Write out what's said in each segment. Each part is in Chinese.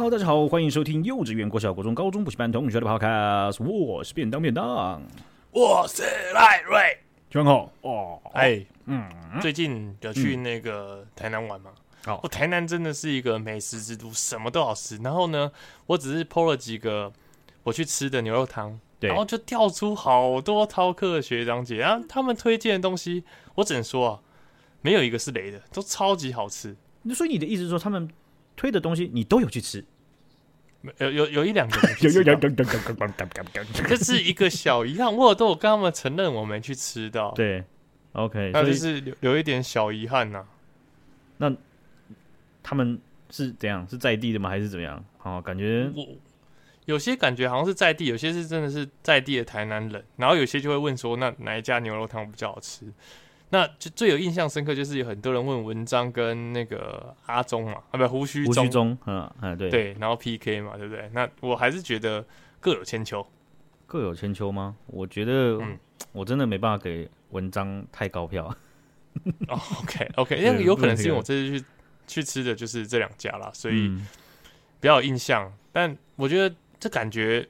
Hello，大家好，欢迎收听幼稚园、国小、国中、高中补习班同学的 Podcast，我是便当便当，我是赖瑞，全好哦。哎，嗯，最近有去那个台南玩吗？哦、嗯，我台南真的是一个美食之都，什么都好吃。然后呢，我只是 po 了几个我去吃的牛肉汤，然后就跳出好多饕客学长姐，然后他们推荐的东西，我只能说啊，没有一个是雷的，都超级好吃。所以你的意思是说他们？推的东西你都有去吃，有有有一两个，有有有有有 这是一个小遗憾，我都有跟他们承认我没去吃到。对，OK，那就是留有一点小遗憾呐、啊。那他们是怎样？是在地的吗？还是怎么样？哦，感觉我有些感觉好像是在地，有些是真的是在地的台南人，然后有些就会问说，那哪一家牛肉汤比较好吃？那就最有印象深刻，就是有很多人问文章跟那个阿忠嘛，啊不，胡须胡须忠，嗯嗯对对，然后 PK 嘛，对不对？那我还是觉得各有千秋，各有千秋吗？我觉得，嗯，我真的没办法给文章太高票。哦，OK OK，因为有可能是因为我这次去去吃的就是这两家啦，所以比较有印象。但我觉得这感觉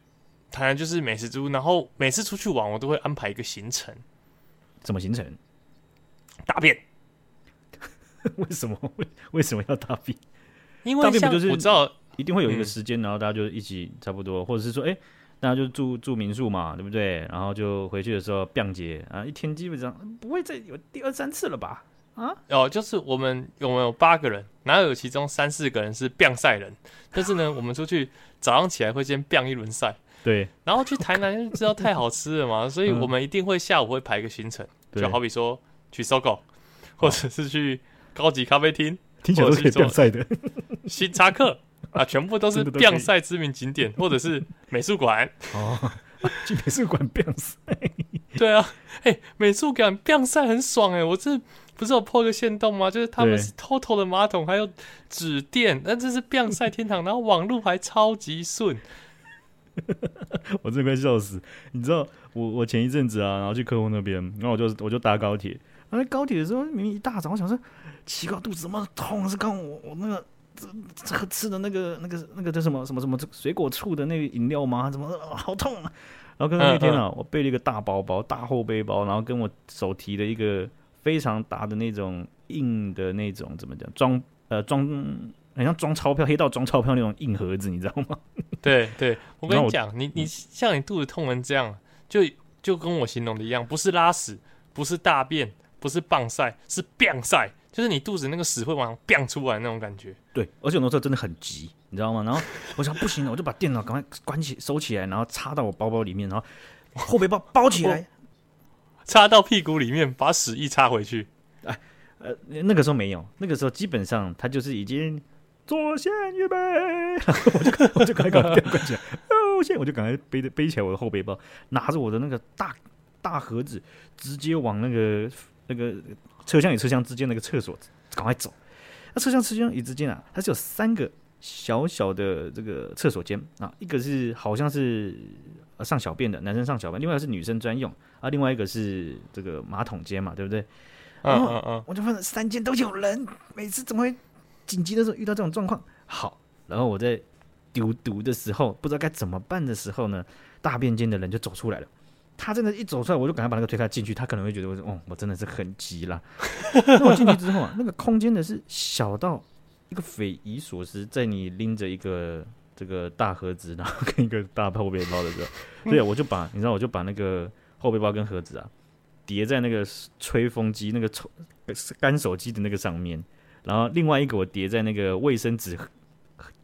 台南就是美食之都，然后每次出去玩，我都会安排一个行程。怎么行程？大便？为什么？为 为什么要大便？因为大便不就是我知道一定会有一个时间，然后大家就一起差不多，或者是说，哎，大家就住住民宿嘛，对不对？然后就回去的时候，便捷啊，一天基本上不会再有第二三次了吧？啊？哦，就是我们我们有八个人，然后有其中三四个人是便赛人，但是呢，我们出去早上起来会先便一轮赛，对，然后去台南就知道太好吃了嘛，所以我们一定会下午会排一个行程，就好比说。去 SOGO，或者是去高级咖啡厅，听起来都可以变赛的。星巴克啊，全部都是变赛知名景点，或者是美术馆。哦，去美术馆变赛。对啊，哎、欸，美术馆变赛很爽哎、欸！我这不是有 po 个线洞吗？就是他们是 TOTO 的马桶，还有纸垫，那这是变赛天堂，然后网路还超级顺。我真的快笑死！你知道，我我前一阵子啊，然后去客户那边，然后我就我就搭高铁。然后高铁的时候，明明一大早，我想说，奇怪，肚子怎么痛？是刚我我那个这这吃的那个那个那个叫什么什么什么水果醋的那个饮料吗？怎么好痛啊？然后刚刚那天啊，我背了一个大包包，大厚背包，然后跟我手提的一个非常大的那种硬的那种怎么讲装呃装很像装钞票黑道装钞票那种硬盒子，你知道吗？对对，我跟你讲，你你像你肚子痛成这样，就就跟我形容的一样，不是拉屎，不是大便。不是棒晒，是变赛，就是你肚子那个屎会往上变出来那种感觉。对，而且我那时候真的很急，你知道吗？然后我想不行了，我就把电脑赶快关起收起来，然后插到我包包里面，然后后背包包起来，插到屁股里面，把屎一插回去。哎，呃，那个时候没有，那个时候基本上他就是已经左线预备，我就我就赶快把电脑关起来，哦，现在我就赶快背 着背起来我的后背包，拿着我的那个大大盒子，直接往那个。那个车厢与车厢之间那个厕所，赶快走。那车厢车厢与之间啊，它是有三个小小的这个厕所间啊，一个是好像是上小便的男生上小便，另外是女生专用啊，另外一个是这个马桶间嘛，对不对？嗯嗯嗯，我就发现三间都有人，每次怎么会紧急的时候遇到这种状况？好，然后我在丢毒的时候，不知道该怎么办的时候呢，大便间的人就走出来了。他真的，一走出来，我就赶快把那个推开进去。他可能会觉得我说：“哦，我真的是很急啦。”那我进去之后啊，那个空间的是小到一个匪夷所思，在你拎着一个这个大盒子，然后跟一个大后背包的时候，对，我就把你知道，我就把那个后背包跟盒子啊叠在那个吹风机、那个抽干手机的那个上面，然后另外一个我叠在那个卫生纸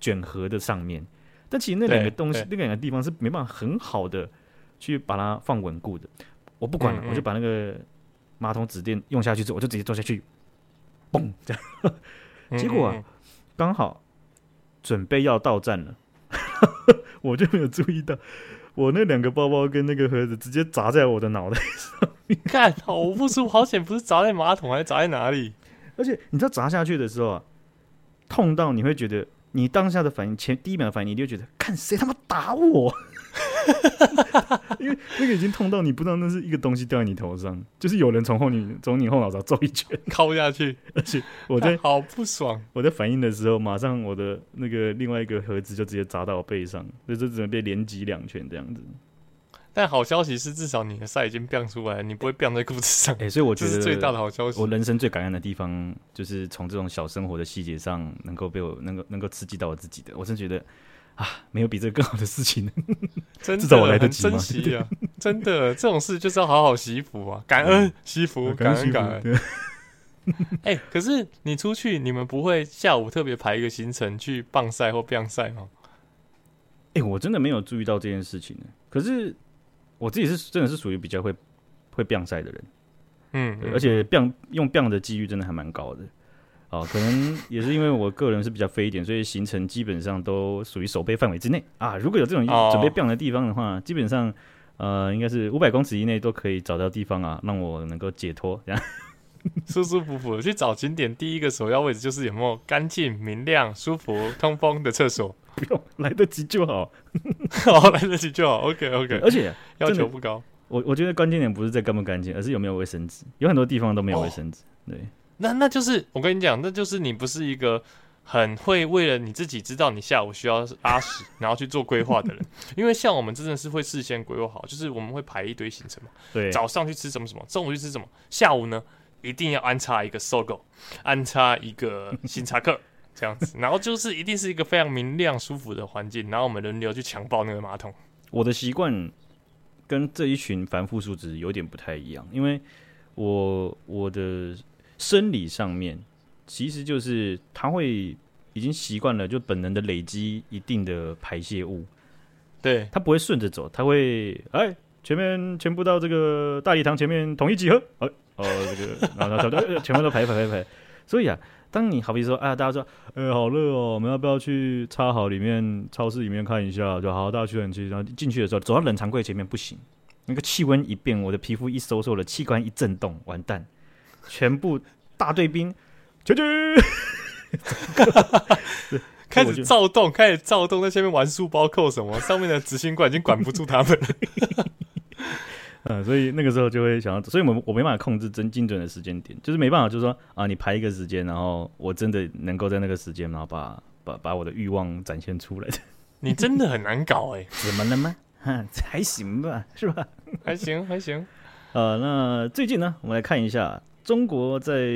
卷盒的上面。但其实那两个东西，那两个地方是没办法很好的。去把它放稳固的，我不管了，嗯嗯，我就把那个马桶纸垫用下去之后，我就直接坐下去，嘣，这样。结果啊，刚好准备要到站了，我就没有注意到，我那两个包包跟那个盒子直接砸在我的脑袋上面。看，好不舒服，好险，不是砸在马桶，还是砸在哪里？而且你知道砸下去的时候啊，痛到你会觉得，你当下的反应，前第一秒的反应，你就觉得，看谁他妈打我。因为那个已经痛到你不知道那是一个东西掉在你头上，就是有人从后你从你后脑勺揍一拳，敲下去，而且我在 好不爽，我在反应的时候，马上我的那个另外一个盒子就直接砸到我背上，所以就只能被连击两拳这样子。但好消息是，至少你的赛已经变出来，你不会变在裤子上。哎、欸，所以我觉得这是最大的好消息。我人生最感恩的地方，就是从这种小生活的细节上，能够被我能够能够刺激到我自己的。我真觉得啊，没有比这个更好的事情。至少我来得及吗？珍惜啊！真的，这种事就是要好好惜福啊，感恩惜福，感恩感恩。哎、欸，可是你出去，你们不会下午特别排一个行程去棒赛或棒赛吗？哎、欸，我真的没有注意到这件事情呢。可是。我自己是真的是属于比较会会变赛的人，嗯，而且变用变的几率真的还蛮高的，哦，可能也是因为我个人是比较飞一点，所以行程基本上都属于守备范围之内啊。如果有这种准备变的地方的话，基本上呃应该是五百公尺以内都可以找到地方啊，让我能够解脱，这样 舒舒服服的去找景点。第一个首要位置就是有没有干净、明亮、舒服、通风的厕所。不用来得及就好，好 来得及就好。OK OK，而且要求不高。我我觉得关键点不是在干不干净，而是有没有卫生纸。有很多地方都没有卫生纸。哦、对，那那就是我跟你讲，那就是你不是一个很会为了你自己知道你下午需要拉屎，然后去做规划的人。因为像我们真的是会事先规划好，就是我们会排一堆行程嘛。对，早上去吃什么什么，中午去吃什么，下午呢一定要安插一个 SOGO，安插一个星巴克。这样子，然后就是一定是一个非常明亮、舒服的环境，然后我们轮流去强暴那个马桶。我的习惯跟这一群凡夫俗子有点不太一样，因为我我的生理上面其实就是他会已经习惯了，就本能的累积一定的排泄物。对，他不会顺着走，他会哎，前面全部到这个大礼堂前面统一集合，哦哦这个，然后他他 全部都排排排排，所以啊。当你好比说，哎呀，大家说，哎、欸，好热哦，我们要不要去插好里面超市里面看一下？就好，大家去冷气，然后进去的时候，走到冷藏柜前面不行，那个气温一变，我的皮肤一收缩了，器官一震动，完蛋，全部大队兵，啾啾，开始躁动，开始躁动，在下面玩书包扣什么，上面的执行官已经管不住他们了。嗯，所以那个时候就会想要，所以我我没办法控制真精准的时间点，就是没办法，就是说啊，你排一个时间，然后我真的能够在那个时间，然后把把把我的欲望展现出来的。你真的很难搞哎、欸，怎么了吗？哈，还行吧，是吧？还行还行。呃，那最近呢，我们来看一下，中国在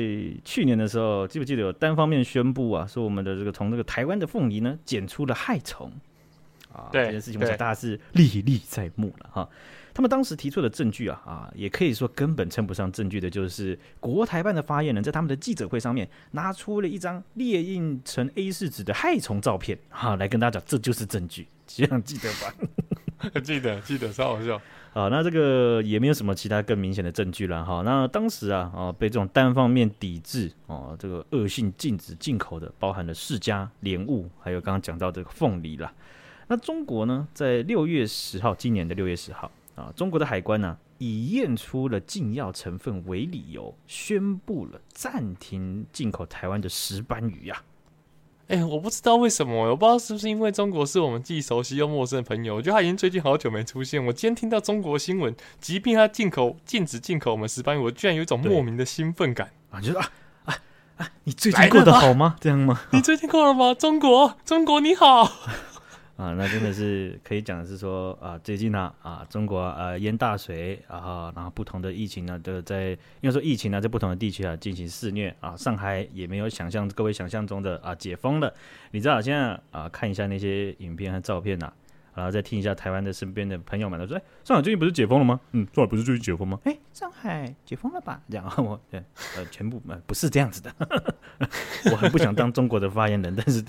去年的时候，记不记得有单方面宣布啊，说我们的这个从这个台湾的凤梨呢，检出了害虫啊，对这件事情，我想大家是历历在目了哈。他们当时提出的证据啊啊，也可以说根本称不上证据的，就是国台办的发言人，在他们的记者会上面拿出了一张列印成 A 四纸的害虫照片，哈，来跟大家讲，这就是证据，这样记得吧？记得记得，超好笑啊！那这个也没有什么其他更明显的证据了哈。那当时啊啊，被这种单方面抵制哦，这个恶性禁止进口的，包含了释迦、莲雾，还有刚刚讲到这个凤梨啦。那中国呢，在六月十号，今年的六月十号。啊，中国的海关呢、以验出了禁药成分为理由，宣布了暂停进口台湾的石斑鱼呀、啊。哎、欸，我不知道为什么，我不知道是不是因为中国是我们既熟悉又陌生的朋友。我觉得他已经最近好久没出现。我今天听到中国新闻，即便他进口禁止进口我们石斑鱼，我居然有一种莫名的兴奋感啊！就是啊啊啊！你最近过得好吗？这样吗？你最近过了吗？中国，中国你好。啊，那真的是可以讲的是说啊，最近呢啊，中国啊淹大水啊，然后不同的疫情呢都在，应该说疫情呢在不同的地区啊进行肆虐啊，上海也没有想象各位想象中的啊解封了。你知道现在啊看一下那些影片和照片呐、啊，然后再听一下台湾的身边的朋友们都说，哎，上海最近不是解封了吗？嗯，上海不是最近解封吗？哎，上海解封了吧？这样 我对呃全部呃不是这样子的，我很不想当中国的发言人，但是。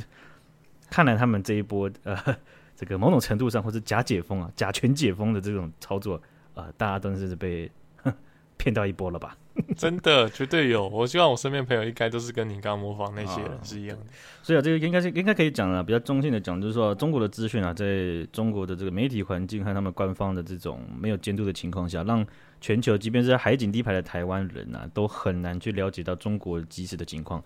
看来他们这一波呃，这个某种程度上或是假解封啊、假全解封的这种操作啊、呃，大家都是被 骗到一波了吧？真的，绝对有。我希望我身边朋友应该都是跟你刚刚模仿那些人是一样的。啊、所以啊，这个应该是应该可以讲啊，比较中性的讲，就是说中国的资讯啊，在中国的这个媒体环境和他们官方的这种没有监督的情况下，让全球即便是海景第一排的台湾人啊，都很难去了解到中国即时的情况。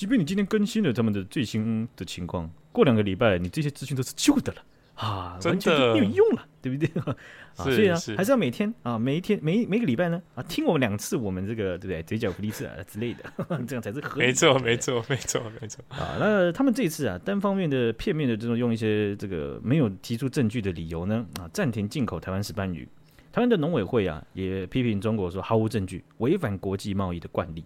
哎，即便你今天更新了他们的最新的情况，过两个礼拜你这些资讯都是旧的了啊，完全就没有用了，对不对？啊，所以啊，还是要每天啊，每一天每每个礼拜呢啊，听我们两次，我们这个对不对？嘴角不利次啊之类的，这样才是合理。没错，没错，没错，没错。啊，那他们这一次啊，单方面的、片面的这种用一些这个没有提出证据的理由呢啊，暂停进口台湾石斑鱼。台湾的农委会啊，也批评中国说毫无证据，违反国际贸易的惯例。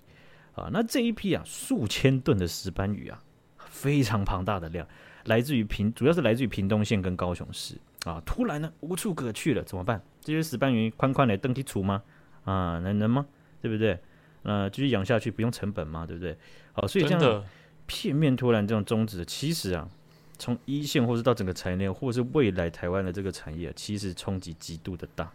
啊，那这一批啊，数千吨的石斑鱼啊，非常庞大的量，来自于屏，主要是来自于屏东县跟高雄市。啊，突然呢，无处可去了，怎么办？这些石斑鱼宽宽的登梯处吗？啊，能能吗？对不对？呃，继续养下去不用成本吗？对不对？好，所以这样片面突然这种终止，其实啊，从一线或是到整个产业链，或是未来台湾的这个产业，其实冲击极度的大。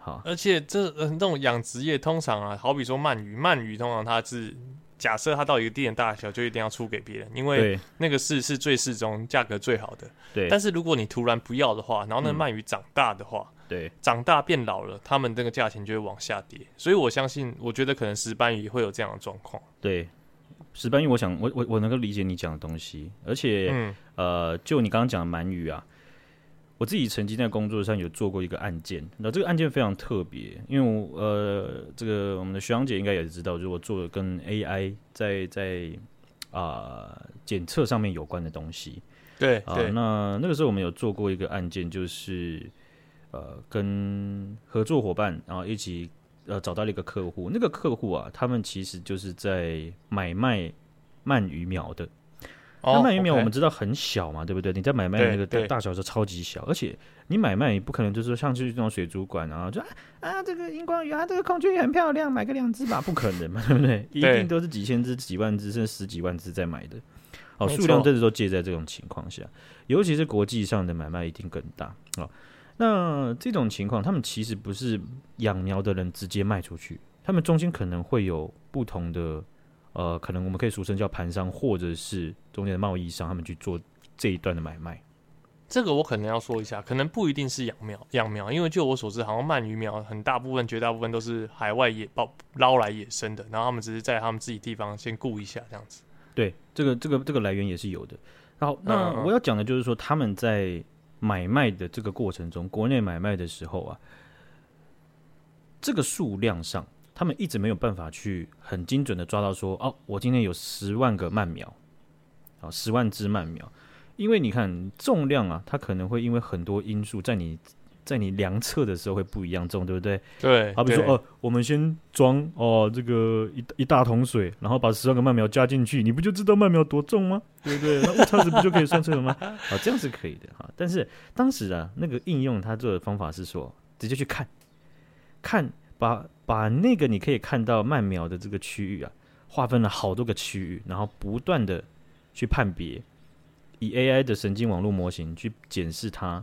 好，而且这呃，这种养殖业通常啊，好比说鳗鱼，鳗鱼通常它是。假设它到一个地点大小，就一定要出给别人，因为那个是是最适中、价格最好的。对。但是如果你突然不要的话，然后那鳗鱼长大的话，嗯、对，长大变老了，他们这个价钱就会往下跌。所以我相信，我觉得可能石斑鱼会有这样的状况。对，石斑鱼，我想我我我能够理解你讲的东西，而且、嗯、呃，就你刚刚讲的鳗鱼啊。我自己曾经在工作上有做过一个案件，那这个案件非常特别，因为我呃，这个我们的学长姐应该也知道，如果做跟 AI 在在啊检测上面有关的东西，对啊，那那个时候我们有做过一个案件，就是呃跟合作伙伴然后一起呃找到了一个客户，那个客户啊，他们其实就是在买卖鳗鱼苗的。那鳗鱼苗我们知道很小嘛，oh. 对不对？你在买卖那个大小是超级小，而且你买卖也不可能就是说像去这种水族馆啊，就啊，啊这个荧光鱼啊，这个孔雀鱼很漂亮，买个两只吧，不可能嘛，对不对？一定都是几千只、几万只甚至十几万只在买的。哦，数量真的都介在这种情况下，尤其是国际上的买卖一定更大哦。那这种情况，他们其实不是养苗的人直接卖出去，他们中间可能会有不同的。呃，可能我们可以俗称叫盘商，或者是中间的贸易商，他们去做这一段的买卖。这个我可能要说一下，可能不一定是养苗养苗，因为就我所知，好像鳗鱼苗很大部分、绝大部分都是海外野捕捞来野生的，然后他们只是在他们自己地方先顾一下这样子。对，这个这个这个来源也是有的。然后，那我要讲的就是说，他们在买卖的这个过程中，国内买卖的时候啊，这个数量上。他们一直没有办法去很精准的抓到说，哦，我今天有十万个慢苗，啊，十万只慢苗，因为你看重量啊，它可能会因为很多因素在你在你量测的时候会不一样重，对不对？对。好比说，哦，我们先装哦这个一一大桶水，然后把十万个鳗苗加进去，你不就知道鳗苗多重吗？对不对？那误差值不就可以算出来吗？啊，这样是可以的哈。但是当时啊，那个应用它做的方法是说，直接去看，看。把把那个你可以看到曼苗的这个区域啊，划分了好多个区域，然后不断的去判别，以 AI 的神经网络模型去检视它，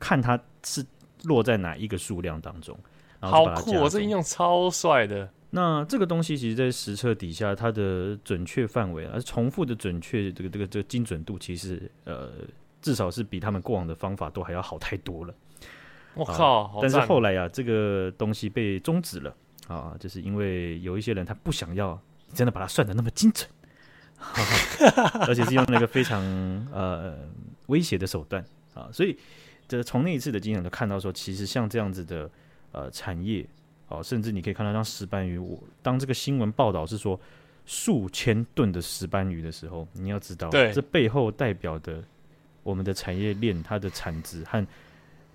看它是落在哪一个数量当中。好酷！我这应用超帅的。那这个东西其实，在实测底下，它的准确范围啊，重复的准确这个这个这个精准度，其实呃，至少是比他们过往的方法都还要好太多了。我靠、啊！但是后来呀、啊，这个东西被终止了啊，就是因为有一些人他不想要真的把它算的那么精准，而且是用那个非常呃威胁的手段啊，所以这从那一次的经验就看到说，其实像这样子的呃产业哦、啊，甚至你可以看到像石斑鱼，我当这个新闻报道是说数千吨的石斑鱼的时候，你要知道，这背后代表的我们的产业链它的产值和。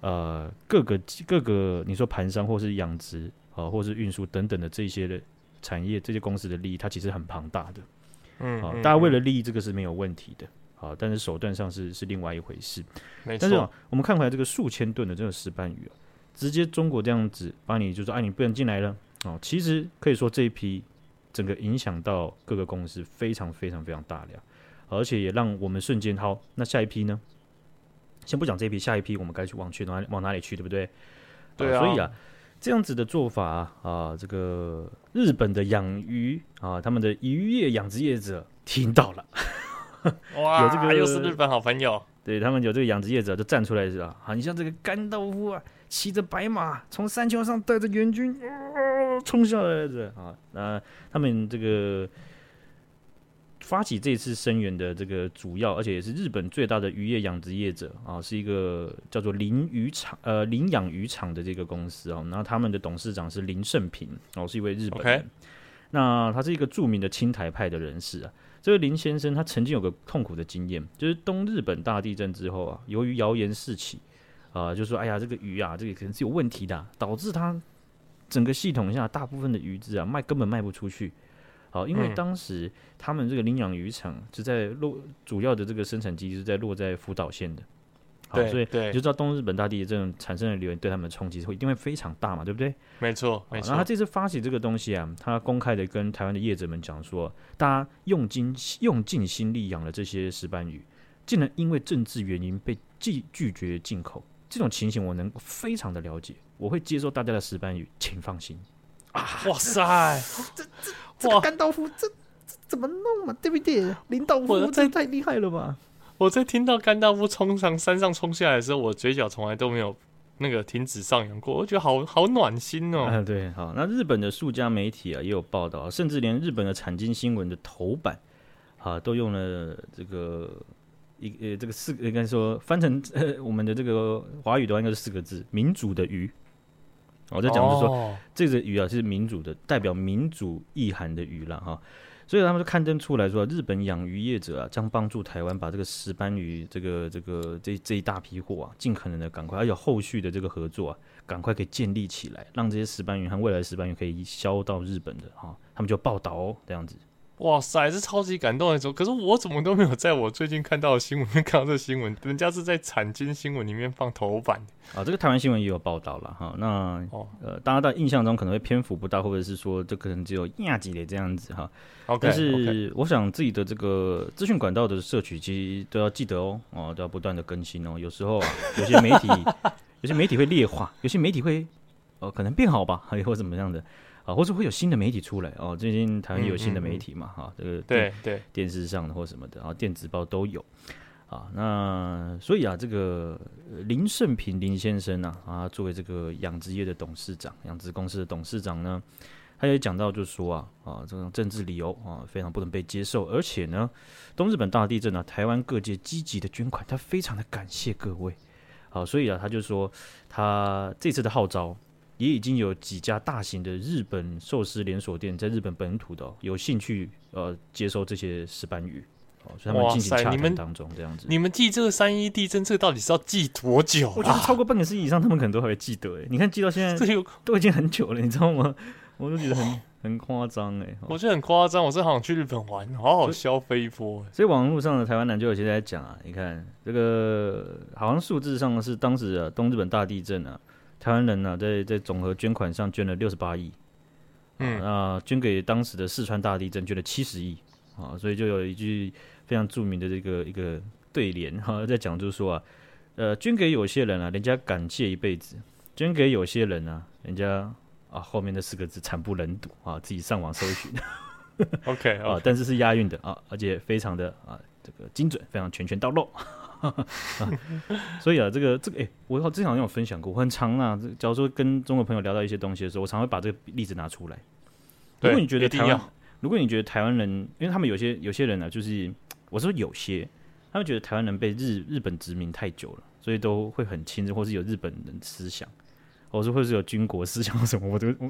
呃，各个各个，你说盘商或是养殖啊、呃，或是运输等等的这些的产业，这些公司的利益，它其实很庞大的。嗯，啊、呃，大家为了利益，这个是没有问题的。啊、呃，但是手段上是是另外一回事。没错。但是、啊、我们看回来这个数千吨的这个石斑鱼啊，直接中国这样子把你就说，哎，你不能进来了。哦、呃，其实可以说这一批整个影响到各个公司非常非常非常大量，而且也让我们瞬间好，那下一批呢？先不讲这一批，下一批我们该去往去哪往哪里去，对不对？对啊。所以啊，这样子的做法啊，啊这个日本的养鱼啊，他们的渔业养殖业者听到了，哇，有这个又是日本好朋友，对他们有这个养殖业者就站出来是吧？啊，你像这个甘道夫啊，骑着白马从山丘上带着援军冲、呃、下来的啊，那他们这个发起这次声援的这个主要，而且也是日本最大的渔业养殖业者啊，是一个叫做林渔场呃林养渔场的这个公司啊。然后他们的董事长是林胜平哦，是一位日本人。Okay. 那他是一个著名的青台派的人士啊。这位林先生他曾经有个痛苦的经验，就是东日本大地震之后啊，由于谣言四起啊，就说哎呀这个鱼啊，这个可能是有问题的，导致他整个系统下大部分的鱼只啊卖根本卖不出去。好，因为当时他们这个领养渔场是在落主要的这个生产基地是在落在福岛县的，好，所以你就知道东日本大地震产生的流言对他们的冲击会一定会非常大嘛，对不对？没错，没错。然后他这次发起这个东西啊，他公开的跟台湾的业者们讲说，大家用尽用尽心力养了这些石斑鱼，竟然因为政治原因被拒拒绝进口，这种情形我能非常的了解，我会接受大家的石斑鱼，请放心。啊！哇塞，这这这个甘道夫，这这怎么弄嘛？对不对？林道夫这太厉害了吧！我在听到甘道夫冲上山上冲下来的时候，我嘴角从来都没有那个停止上扬过，我觉得好好暖心哦。啊，对，好，那日本的数家媒体啊也有报道，甚至连日本的产经新闻的头版啊都用了这个一呃这个四个应该说翻成呃我们的这个华语的话应该是四个字：民主的鱼。我在讲就是说，哦、这个鱼啊是民主的，代表民主意涵的鱼了哈，所以他们就刊登出来说，日本养鱼业者啊将帮助台湾把这个石斑鱼这个这个这这一大批货啊，尽可能的赶快，而且后续的这个合作啊，赶快给建立起来，让这些石斑鱼和未来的石斑鱼可以销到日本的哈，他们就报道哦这样子。哇塞，是超级感动的时候。可是我怎么都没有在我最近看到的新闻里面看到这新闻，人家是在产经新闻里面放头版啊。这个台湾新闻也有报道了哈。那哦，呃，大家在印象中可能会篇幅不大，或者是说这可能只有亚几的这样子哈。Okay, 但是我想自己的这个资讯管道的摄取，其实都要记得哦，哦，都要不断的更新哦。有时候啊，有些媒体 有些媒体会劣化，有些媒体会呃可能变好吧，还 或怎么样的。啊，或者会有新的媒体出来哦。最近台湾有新的媒体嘛，哈、嗯嗯嗯，这个对对，电视上的或什么的，然后电子报都有。啊，那所以啊，这个林盛平林先生呢，啊，作为这个养殖业的董事长，养殖公司的董事长呢，他也讲到，就是说啊，啊，这种政治理由啊，非常不能被接受。而且呢，东日本大地震呢，台湾各界积极的捐款，他非常的感谢各位。好，所以啊，他就说他这次的号召。也已经有几家大型的日本寿司连锁店在日本本土的、哦、有兴趣呃接收这些石斑鱼，哦，所以他们进行洽谈当中这样子。你们记这个三一地震，这个到底是要记多久、啊？我觉得超过半个世纪以上，他们可能都还会记得。哎，你看记到现在，这都已经很久了，你知道吗？我都觉得很 很夸张哎，我觉得很夸张。我是好想去日本玩，好好消费一波。所以网络上的台湾男就有些在讲啊，你看这个好像数字上是当时啊东日本大地震啊。台湾人呢、啊，在在总和捐款上捐了六十八亿，嗯，啊，捐给当时的四川大地震捐了七十亿，啊，所以就有一句非常著名的这个一个对联哈，在讲就是说啊，呃，捐给有些人啊，人家感谢一辈子；捐给有些人啊，人家啊后面的四个字惨不忍睹啊，自己上网搜寻。OK 啊，但是是押韵的啊，而且非常的啊这个精准，非常拳拳到肉。所以啊，这个这个，哎、欸，我之前好像有分享过，我很常啊。假如说跟中国朋友聊到一些东西的时候，我常会把这个例子拿出来。如果你觉得台湾，如果你觉得台湾人，因为他们有些有些人呢、啊，就是我说有些，他们觉得台湾人被日日本殖民太久了，所以都会很亲日，或是有日本人思想，或是或是有军国思想什么，我都我，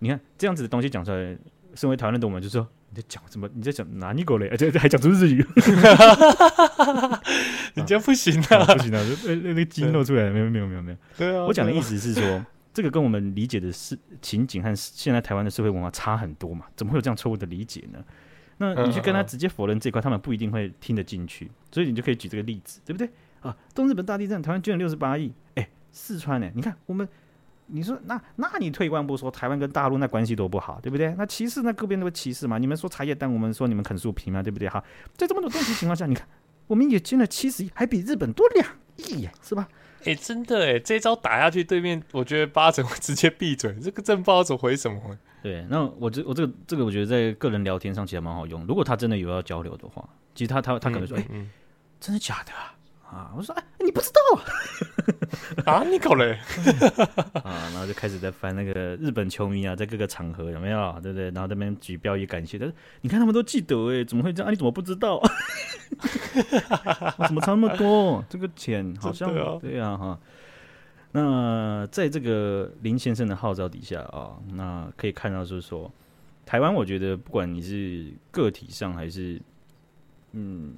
你看这样子的东西讲出来，身为台湾人的我们就说。你在讲什么？你在讲哪里狗嘞？而 且还讲出日语，人家不行 啊，不行啊！那那个筋露出来，没有没有没有没有。对啊，我讲的意思是说，这个跟我们理解的是情景和现在台湾的社会文化差很多嘛？怎么会有这样错误的理解呢？那你去跟他直接否认这块，他们不一定会听得进去。所以你就可以举这个例子，对不对？啊，东日本大地震，台湾捐了六十八亿。哎，四川呢？你看我们。你说那那你退一万步说，台湾跟大陆那关系多不好，对不对？那歧视那各边都歧视嘛？你们说茶叶蛋，我们说你们啃树皮嘛，对不对？哈，在这么多东西情况下，你看我们也捐了七十亿，还比日本多两亿耶，是吧？哎、欸，真的哎，这招打下去，对面我觉得八成会直接闭嘴，这个真不知道怎么回什么。对，那我这我这个这个，我觉得在个人聊天上其实蛮好用。如果他真的有要交流的话，其实他他他可能说，哎、嗯嗯欸，真的假的啊？啊，我说哎，你不知道啊？你搞嘞？啊，然后就开始在翻那个日本球迷啊，在各个场合有没有，对不对？然后那边举标语感谢，但是你看他们都记得哎，怎么会这样？啊、你怎么不知道？怎么差那么多？这个钱好像对啊哈。那在这个林先生的号召底下啊，那可以看到就是说，台湾我觉得不管你是个体上还是。嗯，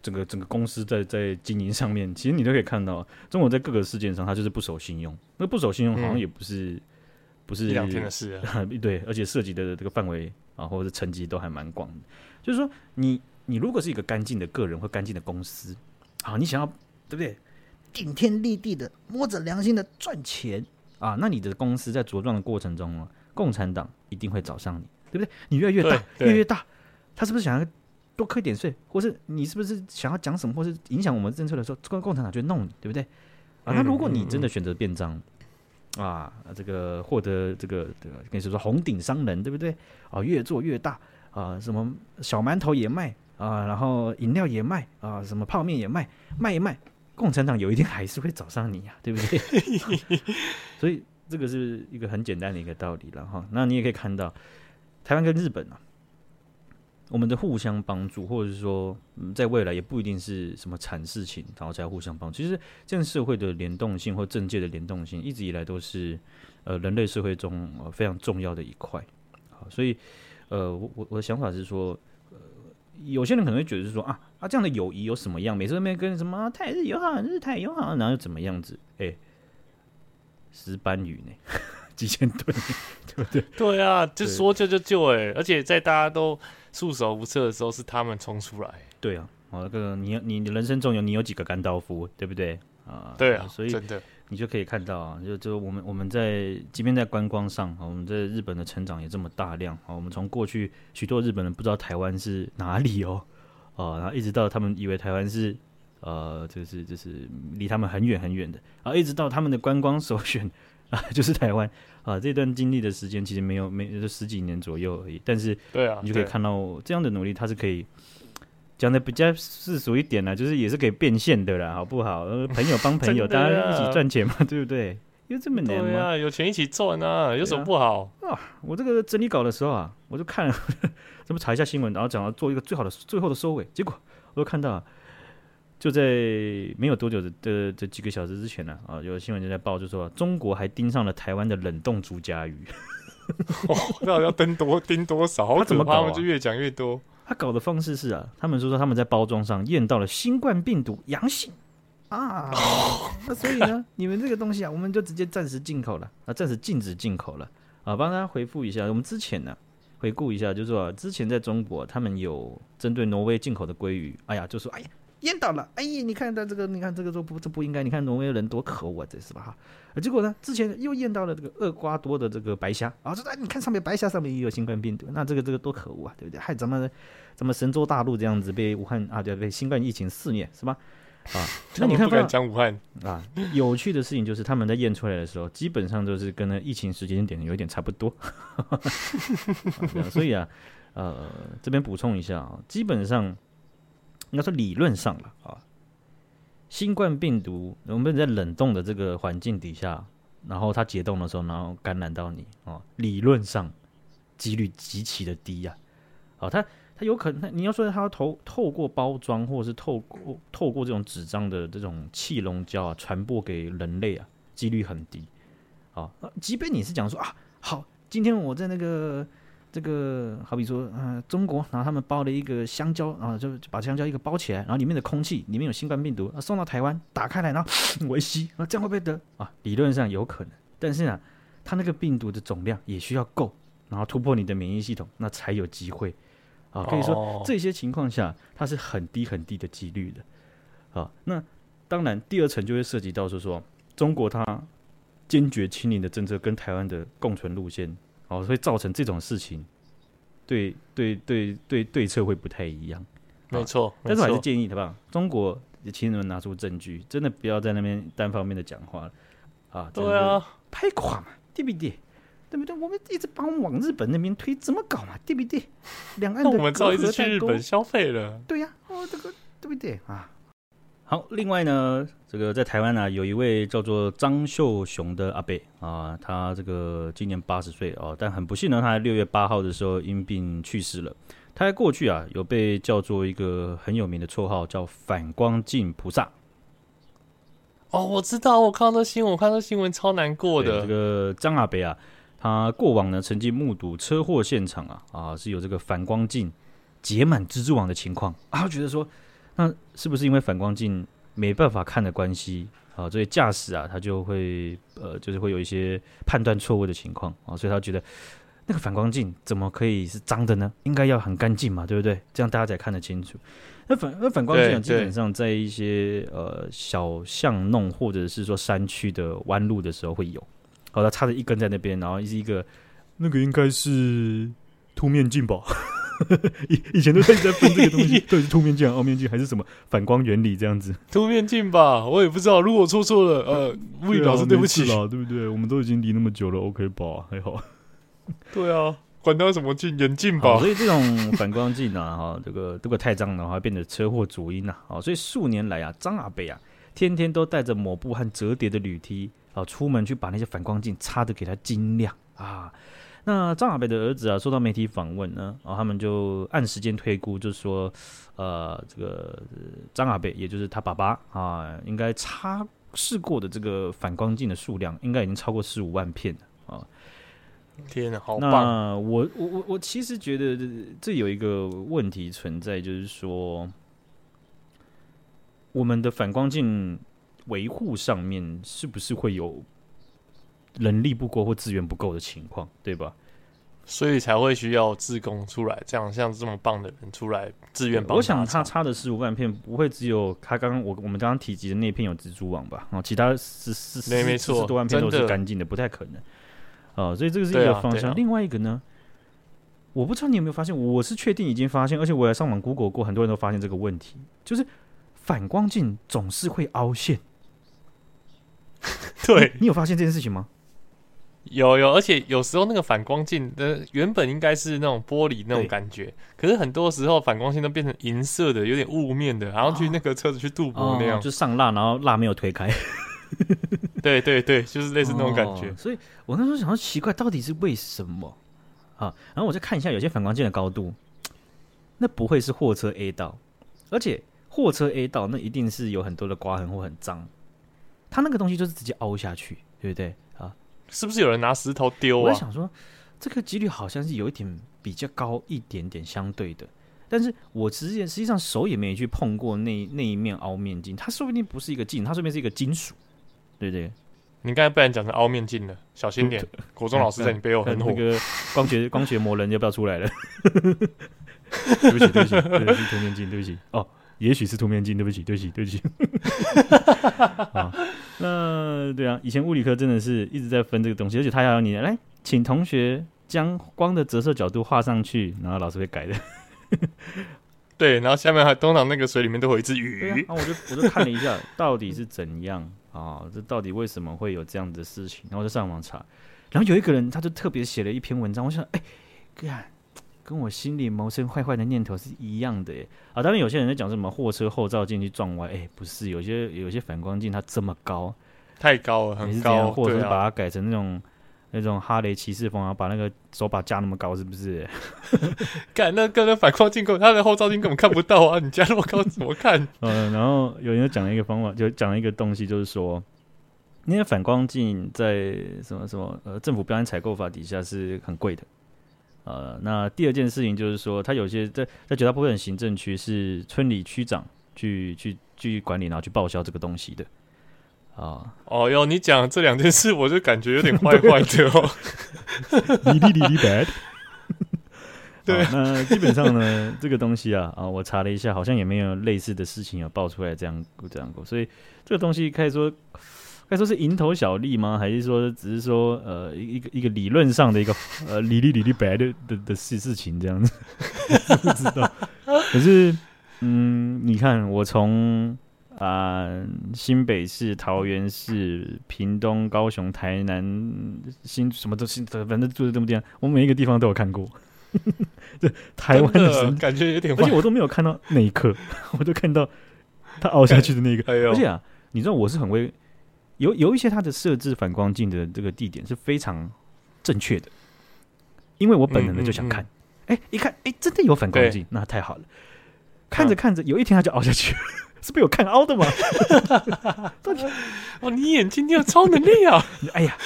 整个整个公司在在经营上面，其实你都可以看到，中国在各个事件上，它就是不守信用。那不守信用好像也不是、嗯、不是一两天的事啊，对，而且涉及的这个范围啊，或者是层级都还蛮广的。就是说你，你你如果是一个干净的个人或干净的公司，啊，你想要对不对？顶天立地的摸着良心的赚钱啊，那你的公司在茁壮的过程中啊，共产党一定会找上你，对不对？你越来越大，越来越大，他是不是想要？多扣一点税，或是你是不是想要讲什么，或是影响我们政策的时候，跟共产党就弄你，对不对？啊，那如果你真的选择变脏，啊，这个获得这个这个跟你说说红顶商人，对不对？啊，越做越大啊，什么小馒头也卖啊，然后饮料也卖啊，什么泡面也卖，卖一卖，共产党有一天还是会找上你呀，对不对？所以这个是一个很简单的一个道理了哈。那你也可以看到，台湾跟日本啊。我们的互相帮助，或者是说，嗯，在未来也不一定是什么惨事情，然后才互相帮助。其实，这样社会的联动性或政界的联动性，一直以来都是呃人类社会中呃非常重要的一块。好，所以呃，我我我的想法是说，呃，有些人可能会觉得是说啊啊，这样的友谊有什么样？每次都没跟什么泰日友好，日泰友好，然后又怎么样子？哎，石斑鱼呢？几千吨，对不对？对啊，就说救就救哎，而且在大家都。束手无策的时候是他们冲出来，对啊，哦，那个你你你人生中有你有几个甘道夫，对不对啊？对啊，所以真的你就可以看到啊，就就我们我们在即便在观光上，我们在日本的成长也这么大量啊，我们从过去许多日本人不知道台湾是哪里哦，哦，然后一直到他们以为台湾是呃，就是就是离他们很远很远的，啊，一直到他们的观光首选啊，就是台湾。啊，这段经历的时间其实没有没就十几年左右而已，但是对啊，你就可以看到这样的努力，它是可以讲的比较世俗一点呢，就是也是可以变现的啦，好不好？朋友帮朋友，大家一起赚钱嘛，对不对？有这么难吗？有钱一起赚啊，有什么不好啊？我这个整理稿的时候啊，我就看，这么查一下新闻，然后讲到做一个最好的最后的收尾，结果我就看到。就在没有多久的的这几个小时之前呢，啊，有新闻就在报，就说中国还盯上了台湾的冷冻竹夹鱼。哦，那要盯多盯多少？他怎么搞？就越讲越多。他搞的方式是啊，他们说说他们在包装上验到了新冠病毒阳性啊，那所以呢，你们这个东西啊，我们就直接暂时进口了，啊，暂时禁止进口了。啊，帮大家回复一下，我们之前呢，回顾一下，就是说之前在中国，他们有针对挪威进口的鲑鱼，哎呀，就说哎呀。淹到了，哎呀，你看他这个，你看这个说不，这不应该。你看挪威人多可恶啊，这是吧？哈，结果呢，之前又验到了这个厄瓜多的这个白虾啊，这哎，你看上面白虾上面也有新冠病毒，那这个这个多可恶啊，对不对？害咱们咱们神州大陆这样子被武汉啊，对，被新冠疫情肆虐，是吧？啊，那你看不敢讲武汉啊。有趣的事情就是他们在验出来的时候，基本上都是跟那疫情时间点有点差不多。所以啊，呃，这边补充一下啊，基本上。应该说理论上了啊，新冠病毒我们在冷冻的这个环境底下，然后它解冻的时候，然后感染到你啊，理论上几率极其的低呀。啊，它它有可能，你要说它透透过包装，或者是透过透过这种纸张的这种气溶胶啊，传播给人类啊，几率很低。啊，即便你是讲说啊，好，今天我在那个。这个好比说，嗯、呃，中国，然后他们包了一个香蕉，然后就把香蕉一个包起来，然后里面的空气里面有新冠病毒，送到台湾，打开来，然后 我一吸，那这样会不会得啊？理论上有可能，但是呢，它那个病毒的总量也需要够，然后突破你的免疫系统，那才有机会啊。可以说这些情况下，它是很低很低的几率的。啊，那当然第二层就会涉及到是说中国它坚决清零的政策跟台湾的共存路线。哦，所以造成这种事情，对对对对对策会不太一样，没错。但是我还是建议，对吧？中国请你们拿出证据，真的不要在那边单方面的讲话了啊！对啊，拍垮嘛，对不对？对不对？我们一直把我们往日本那边推，怎么搞嘛？对不对？两岸的我们早一直去日本消费了。对呀、啊，哦，这个对不对啊？好，另外呢，这个在台湾呢、啊，有一位叫做张秀雄的阿伯啊，他这个今年八十岁哦，但很不幸呢，他在六月八号的时候因病去世了。他在过去啊，有被叫做一个很有名的绰号，叫反光镜菩萨。哦，我知道，我看到新闻，我看到新闻超难过的。这个张阿伯啊，他过往呢，曾经目睹车祸现场啊啊是有这个反光镜结满蜘蛛网的情况啊，他觉得说。那是不是因为反光镜没办法看的关系啊？所以驾驶啊，他就会呃，就是会有一些判断错误的情况啊。所以他觉得那个反光镜怎么可以是脏的呢？应该要很干净嘛，对不对？这样大家才看得清楚。那反那反光镜啊，基本上在一些呃小巷弄或者是说山区的弯路的时候会有。好，他插着一根在那边，然后是一个那个应该是凸面镜吧。以以前都在在分这个东西，到底是凸面镜、凹面镜还是什么反光原理这样子？凸面镜吧，我也不知道。如果错错了，呃，物理老师对不起啦，对不对？我们都已经离那么久了，OK 吧？还好。对啊，管它什么镜，眼镜吧。所以这种反光镜啊，哈，这个如果太脏的话，变得车祸主因呐。啊，所以数年来啊，张阿贝啊，天天都带着抹布和折叠的铝梯啊，出门去把那些反光镜擦的给它晶亮啊。那张阿北的儿子啊，受到媒体访问呢，然后他们就按时间推估，就是说，呃，这个张阿北，也就是他爸爸啊，应该擦试过的这个反光镜的数量，应该已经超过十五万片了啊！天哪，好棒！那我我我我其实觉得这有一个问题存在，就是说，我们的反光镜维护上面是不是会有？能力不够或资源不够的情况，对吧？所以才会需要自工出来，这样像这么棒的人出来自愿帮。我想他插的十五万片不会只有他刚刚我我们刚刚提及的那片有蜘蛛网吧？哦，其他十四十四十多万片都是干净的，不太可能。哦，所以这个是一个方向。另外一个呢，我不知道你有没有发现，我是确定已经发现，而且我也上网 Google 过，很多人都发现这个问题，就是反光镜总是会凹陷。对，你有发现这件事情吗？有有，而且有时候那个反光镜的原本应该是那种玻璃那种感觉，可是很多时候反光镜都变成银色的，有点雾面的，然后去那个车子去镀膜那样，哦、就上蜡，然后蜡没有推开。对对对，就是类似那种感觉。哦、所以我那时候想到奇怪，到底是为什么啊？然后我再看一下有些反光镜的高度，那不会是货车 A 道，而且货车 A 道那一定是有很多的刮痕或很脏，它那个东西就是直接凹下去，对不对？是不是有人拿石头丢啊？我想说，这个几率好像是有一点比较高一点点，相对的。但是我实际实际上手也没去碰过那那一面凹面镜，它说不定不是一个镜，它说不定是一个金属，对不对？你刚才不然讲成凹面镜了，小心点。国中老师在你背后很火。那个光学 光学魔人要不要出来了？对不起，对不起，对不起，凸面镜，对不起。哦。也许是凸面镜，对不起，对不起，对不起。啊，那对啊，以前物理课真的是一直在分这个东西，而且他要你来，请同学将光的折射角度画上去，然后老师会改的。对，然后下面还通常那个水里面都会有一只鱼。然后、啊、我就我就看了一下，到底是怎样啊？这到底为什么会有这样的事情？然后我就上网查，然后有一个人他就特别写了一篇文章，我想，哎，看。跟我心里萌生坏坏的念头是一样的耶啊！当然有些人在讲什么货车后照镜去撞歪，哎，不是，有些有些反光镜它这么高，太高了，很高，或者是把它改成那种、啊、那种哈雷骑士风，然后把那个手把架那么高，是不是？看那个那反光镜，它的后照镜根本看不到啊！你架那么高怎么看？嗯，然后有人讲了一个方法，就讲了一个东西，就是说，那些反光镜在什么什么呃政府标准采购法底下是很贵的。呃，那第二件事情就是说，他有些在在绝大部分行政区是村里区长去去去管理，然后去报销这个东西的。啊，哦哟，你讲这两件事，我就感觉有点坏 坏的哦。你你你你 bad。对，那基本上呢，这个东西啊啊，我查了一下，好像也没有类似的事情有爆出来这样这样过，所以这个东西可以说。该说是蝇头小利吗？还是说只是说呃一个一个理论上的一个 呃理理理理白的的的事事情这样子？不知道。可是嗯，你看我从啊、呃、新北市、桃园市、屏东、高雄、台南、新什么都新，反正住的这么地方，我每一个地方都有看过。对，台湾的神感觉有点，而且我都没有看到那一刻，我都看到。他凹下去的那个。哎、而且啊，你知道我是很会有有一些它的设置反光镜的这个地点是非常正确的，因为我本能的就想看，哎、嗯嗯嗯，一看，哎，真的有反光镜，那太好了。看着看着，有一天它就凹下去，是被我看凹的吗？到底哦，你眼睛你有超能力啊！哎呀，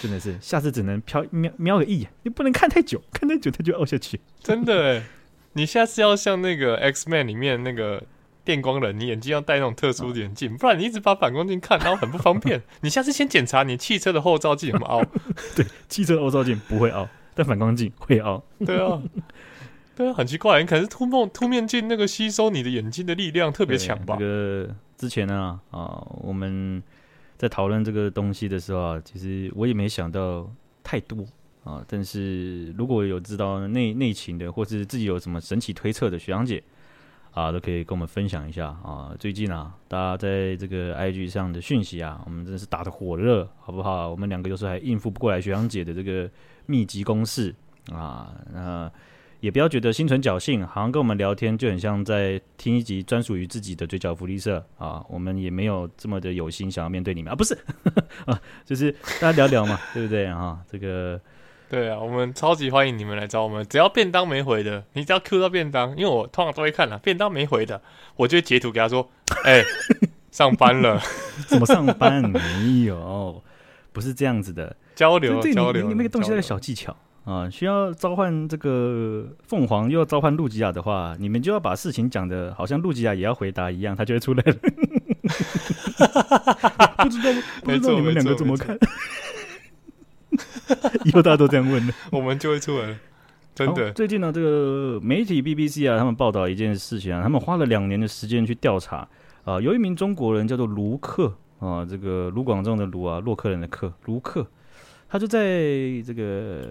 真的是，下次只能瞟瞄瞄个一眼，你不能看太久，看太久它就凹下去。真的哎，你下次要像那个 X Man 里面那个电光人，你眼睛要戴那种特殊的眼镜，不然你一直把反光镜看，然后很不方便。你下次先检查你汽车的后照镜有没有凹。对，汽车的后照镜不会凹，但反光镜会凹。对啊。对啊，很奇怪，你可能是凸面凸面镜那个吸收你的眼睛的力量特别强吧？这个之前呢啊，我们在讨论这个东西的时候啊，其实我也没想到太多啊。但是如果有知道内内情的，或是自己有什么神奇推测的学长姐啊，都可以跟我们分享一下啊。最近啊，大家在这个 IG 上的讯息啊，我们真的是打得火热，好不好？我们两个有时候还应付不过来学长姐的这个密集攻势啊，那。也不要觉得心存侥幸，好像跟我们聊天就很像在听一集专属于自己的嘴角福利社啊。我们也没有这么的有心想要面对你们啊，不是 啊，就是大家聊聊嘛，对不对啊？这个对啊，我们超级欢迎你们来找我们。只要便当没回的，你只要 Q 到便当，因为我通常都会看了便当没回的，我就会截图给他说：“ 哎、欸，上班了？怎么上班？没有，不是这样子的，交流交流，你那个东西的小技巧。”啊，需要召唤这个凤凰，又要召唤露吉亚的话，你们就要把事情讲的好像露吉亚也要回答一样，他就会出来了。不知道，不知道你们两个怎么看？以后大家都这样问了，我们就会出来了。真的，最近呢，这个媒体 BBC 啊，他们报道一件事情啊，他们花了两年的时间去调查啊，有一名中国人叫做卢克啊，这个卢广仲的卢啊，洛克人的克，卢克。他就在这个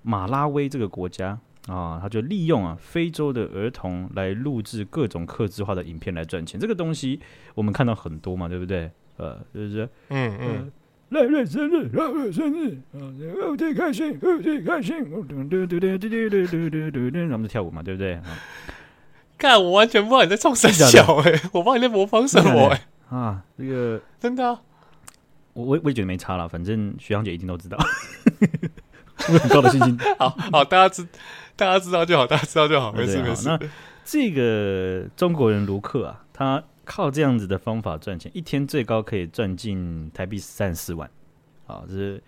马拉威这个国家啊，他就利用啊非洲的儿童来录制各种克制化的影片来赚钱。这个东西我们看到很多嘛，对不对？呃，就是嗯嗯，来了生日，来了生日，啊，我最开心，我最开心，嘟嘟嘟嘟嘟嘟嘟嘟嘟，然后就跳舞嘛，对不对？看我完全不知道你在唱什小、哎，我帮你在模仿什么、哎，啊，这个真的、啊，我我我也觉得没差了，反正徐阳姐一定都知道，我很高的信心。好好，大家知大家知道就好，大家知道就好，没事没事。这个中国人卢克啊，他靠这样子的方法赚钱，一天最高可以赚进台币三四万。啊，这是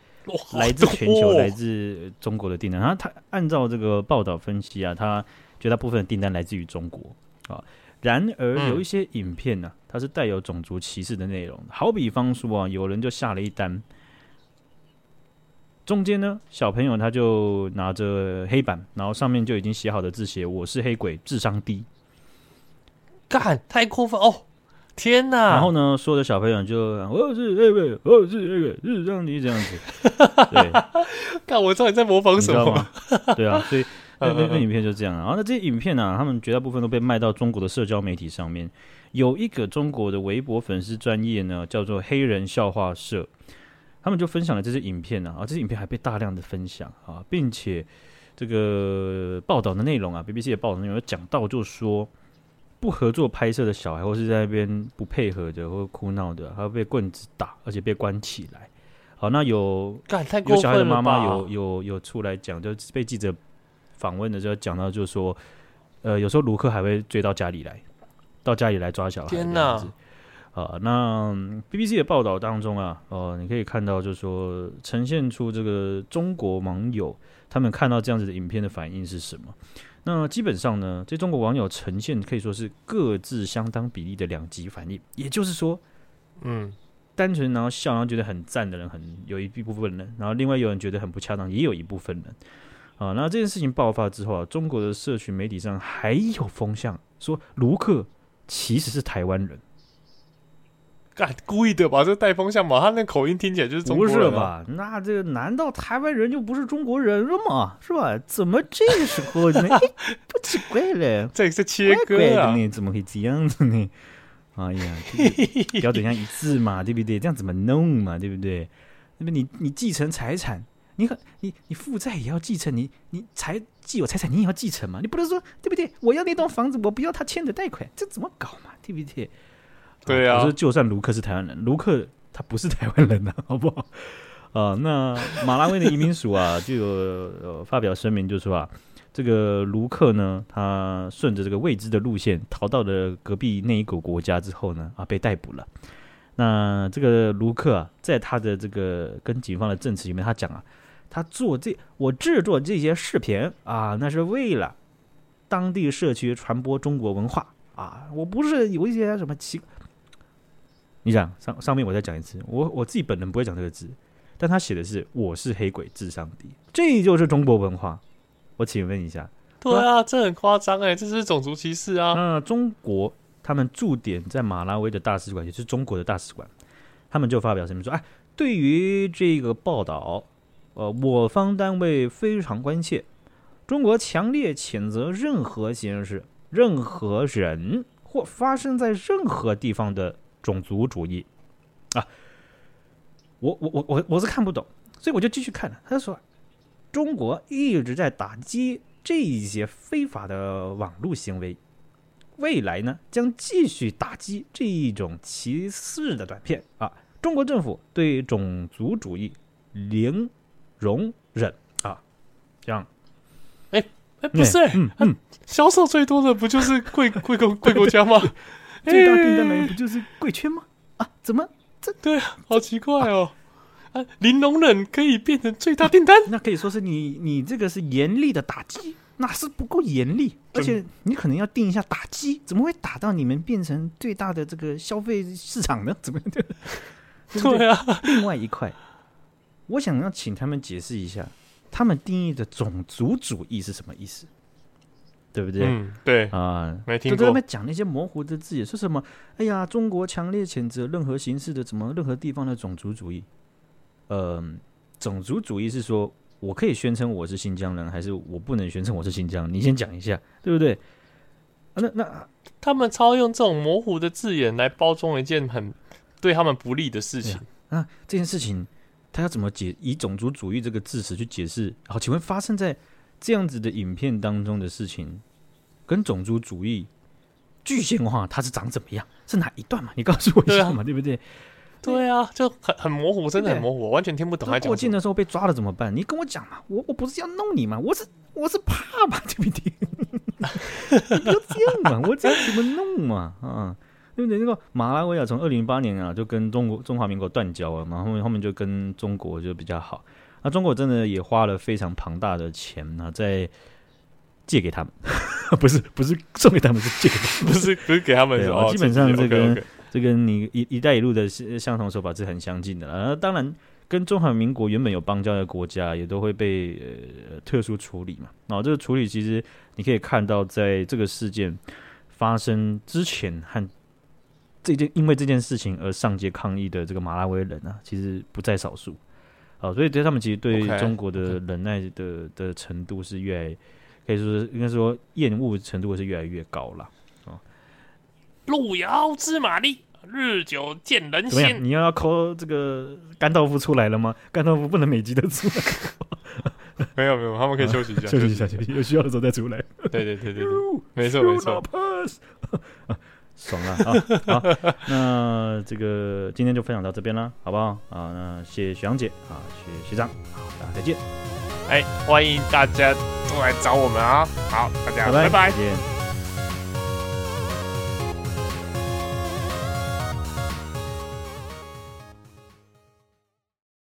来自全球、来自中国的订单。然后他按照这个报道分析啊，他绝大部分的订单来自于中国啊。然而有一些影片呢、啊，它是带有种族歧视的内容。好比方说啊，有人就下了一单，中间呢，小朋友他就拿着黑板，然后上面就已经写好的字写“我是黑鬼，智商低”，干太过分哦！天哪！然后呢，所有的小朋友就我是那个，我是黑鬼，智商低这样子。对，看我知道你在模仿什么吗？对啊，所以。那那那影片就这样，然后那这些影片呢、啊，他们绝大部分都被卖到中国的社交媒体上面。有一个中国的微博粉丝专业呢，叫做“黑人笑话社”，他们就分享了这些影片呢，啊，这些影片还被大量的分享啊，并且这个报道的内容啊，BBC 的报道内容有讲到，就说不合作拍摄的小孩，或是在那边不配合的，或哭闹的，还会被棍子打，而且被关起来。好，那有有小孩的妈妈有有有出来讲，就被记者。访问的时候讲到，就是说，呃，有时候卢克还会追到家里来，到家里来抓小孩。天哪！啊，那 BBC 的报道当中啊，哦、呃，你可以看到，就是说，呈现出这个中国网友他们看到这样子的影片的反应是什么？那基本上呢，这中国网友呈现可以说是各自相当比例的两极反应。也就是说，嗯，单纯然后笑，然后觉得很赞的人很有一部分人，然后另外有人觉得很不恰当，也有一部分人。啊，那这件事情爆发之后啊，中国的社群媒体上还有风向说卢克其实是台湾人，干故意的吧？这带风向嘛？他那口音听起来就是中国人、啊、不是吧？那这个难道台湾人就不是中国人了吗？是吧？怎么这个时候呢？不奇怪嘞，这是切割啊？你怎么可以这样子呢？哎呀，标准上一致嘛，对不对？这样怎么弄嘛？对不对？那么你你继承财产。你很你你负债也要继承，你你财既有财产，你也要继承嘛？你不能说对不对？我要那栋房子，我不要他欠的贷款，这怎么搞嘛？对不对？对啊，我说就算卢克是台湾人，卢克他不是台湾人呐、啊，好不好？啊、呃，那马拉维的移民署啊，就有呃发表声明，就说啊，这个卢克呢，他顺着这个未知的路线逃到了隔壁那一个国家之后呢，啊，被逮捕了。那这个卢克啊，在他的这个跟警方的证词里面，他讲啊，他做这我制作这些视频啊，那是为了当地社区传播中国文化啊，我不是有一些什么奇。你想上上面我再讲一次，我我自己本人不会讲这个字。但他写的是“我是黑鬼，智商低”，这就是中国文化。我请问一下，对啊，这很夸张哎，这是种族歧视啊！那中国他们驻点在马拉维的大使馆，也就是中国的大使馆，他们就发表声明说：“哎，对于这个报道，呃，我方单位非常关切，中国强烈谴责任何形式、任何人或发生在任何地方的种族主义啊。”我我我我我是看不懂，所以我就继续看了。他说，中国一直在打击这一些非法的网络行为，未来呢将继续打击这一种歧视的短片啊！中国政府对种族主义零容忍啊！这样，哎哎，不是，嗯嗯，销售最多的不就是贵贵国贵国家吗？最大订单来源不就是贵圈吗？啊，怎么这？对啊，好奇怪哦！啊，零容忍可以变成最大订单，那可以说是你你这个是严厉的打击，那是不够严厉，而且你可能要定一下打击，怎么会打到你们变成最大的这个消费市场呢？怎么 样？对啊，另外一块，我想要请他们解释一下，他们定义的种族主义是什么意思？对不对？嗯，对啊，没听过。就在那边讲那些模糊的字眼，说什么？哎呀，中国强烈谴责任何形式的怎么任何地方的种族主义。呃，种族主义是说我可以宣称我是新疆人，还是我不能宣称我是新疆？你先讲一下，对不对？啊、那那他们超用这种模糊的字眼来包装一件很对他们不利的事情。啊，啊，这件事情他要怎么解？以种族主义这个字词去解释？好，请问发生在这样子的影片当中的事情？跟种族主义具象化，它是长怎么样？是哪一段嘛？你告诉我一下嘛，对，不对？对啊，就很很模糊，真的很模糊，我完全听不懂。他过境的时候被抓了怎么办？你跟我讲嘛，我我不是要弄你嘛，我是我是怕嘛，对不对？你不要这样嘛，我这样怎么弄嘛？啊，对不对？那个马拉维亚从二零零八年啊就跟中国中华民国断交了嘛，后面后面就跟中国就比较好。那中国真的也花了非常庞大的钱啊，在。借给他们，不是不是送给他们，是借给他们，不是不是给他们。基本上这个这跟你一一带一路的相同手法是很相近的。呃，当然跟中华民国原本有邦交的国家也都会被呃特殊处理嘛。然后这个处理其实你可以看到，在这个事件发生之前和这件因为这件事情而上街抗议的这个马拉维人啊，其实不在少数。哦，所以对他们其实对中国的忍耐的的程度是越来。可以说是应该说厌恶程度是越来越高了哦。路遥知马力，日久见人心。你要要抠这个甘道夫出来了吗？甘道夫不能每集都出来。没有没有，他们可以休息一下，休息一下，休息，有需要的时候再出来。对对对对对，没错没错。爽了啊！好，那这个今天就分享到这边了，好不好？啊，那谢谢徐阳姐啊，谢谢学长，好，大家再见。哎，欢迎大家都来找我们啊！好，大家拜拜。拜拜。